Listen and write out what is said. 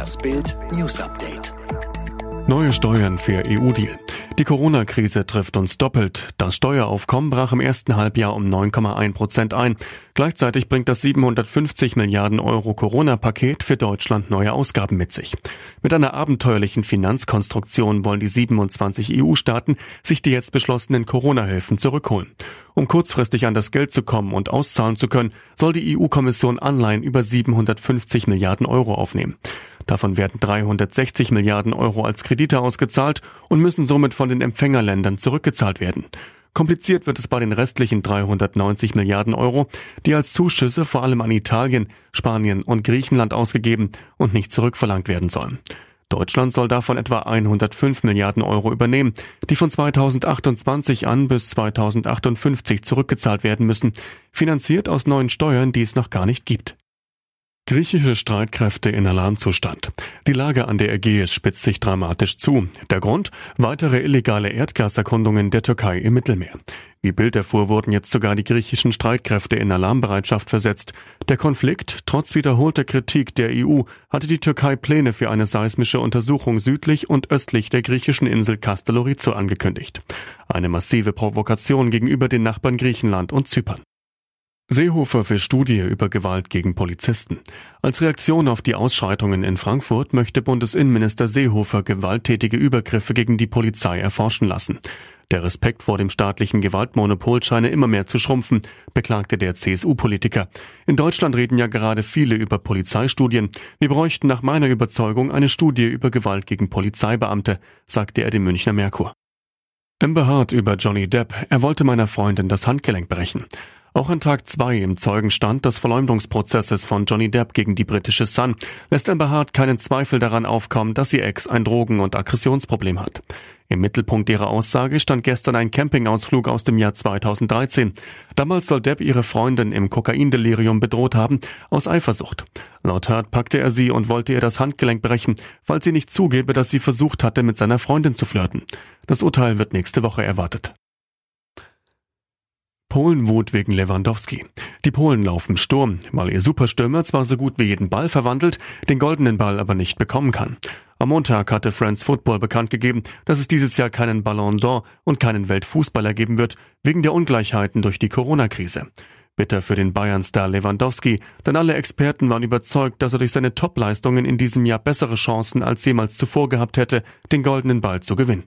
Das Bild News Update. Neue Steuern für EU-Deal. Die Corona-Krise trifft uns doppelt. Das Steueraufkommen brach im ersten Halbjahr um 9,1 Prozent ein. Gleichzeitig bringt das 750 Milliarden Euro Corona-Paket für Deutschland neue Ausgaben mit sich. Mit einer abenteuerlichen Finanzkonstruktion wollen die 27 EU-Staaten sich die jetzt beschlossenen Corona-Hilfen zurückholen. Um kurzfristig an das Geld zu kommen und auszahlen zu können, soll die EU-Kommission Anleihen über 750 Milliarden Euro aufnehmen. Davon werden 360 Milliarden Euro als Kredite ausgezahlt und müssen somit von den Empfängerländern zurückgezahlt werden. Kompliziert wird es bei den restlichen 390 Milliarden Euro, die als Zuschüsse vor allem an Italien, Spanien und Griechenland ausgegeben und nicht zurückverlangt werden sollen. Deutschland soll davon etwa 105 Milliarden Euro übernehmen, die von 2028 an bis 2058 zurückgezahlt werden müssen, finanziert aus neuen Steuern, die es noch gar nicht gibt. Griechische Streitkräfte in Alarmzustand. Die Lage an der Ägäis spitzt sich dramatisch zu. Der Grund? Weitere illegale Erdgaserkundungen der Türkei im Mittelmeer. Wie Bild erfuhr, wurden jetzt sogar die griechischen Streitkräfte in Alarmbereitschaft versetzt. Der Konflikt, trotz wiederholter Kritik der EU, hatte die Türkei Pläne für eine seismische Untersuchung südlich und östlich der griechischen Insel Castellorizo angekündigt. Eine massive Provokation gegenüber den Nachbarn Griechenland und Zypern. Seehofer für Studie über Gewalt gegen Polizisten. Als Reaktion auf die Ausschreitungen in Frankfurt möchte Bundesinnenminister Seehofer gewalttätige Übergriffe gegen die Polizei erforschen lassen. Der Respekt vor dem staatlichen Gewaltmonopol scheine immer mehr zu schrumpfen, beklagte der CSU-Politiker. In Deutschland reden ja gerade viele über Polizeistudien. Wir bräuchten nach meiner Überzeugung eine Studie über Gewalt gegen Polizeibeamte, sagte er dem Münchner Merkur. Amber Hart über Johnny Depp. Er wollte meiner Freundin das Handgelenk brechen. Auch an Tag zwei im Zeugenstand des Verleumdungsprozesses von Johnny Depp gegen die britische Sun lässt Amber Hart keinen Zweifel daran aufkommen, dass ihr Ex ein Drogen- und Aggressionsproblem hat. Im Mittelpunkt ihrer Aussage stand gestern ein Campingausflug aus dem Jahr 2013. Damals soll Depp ihre Freundin im Kokaindelirium bedroht haben, aus Eifersucht. Laut Hart packte er sie und wollte ihr das Handgelenk brechen, falls sie nicht zugebe, dass sie versucht hatte, mit seiner Freundin zu flirten. Das Urteil wird nächste Woche erwartet. Polenwut wegen Lewandowski. Die Polen laufen Sturm, weil ihr Superstürmer zwar so gut wie jeden Ball verwandelt, den goldenen Ball aber nicht bekommen kann. Am Montag hatte France Football bekannt gegeben, dass es dieses Jahr keinen Ballon d'Or und keinen Weltfußballer geben wird, wegen der Ungleichheiten durch die Corona-Krise. Bitter für den Bayern-Star Lewandowski, denn alle Experten waren überzeugt, dass er durch seine Topleistungen in diesem Jahr bessere Chancen als jemals zuvor gehabt hätte, den goldenen Ball zu gewinnen.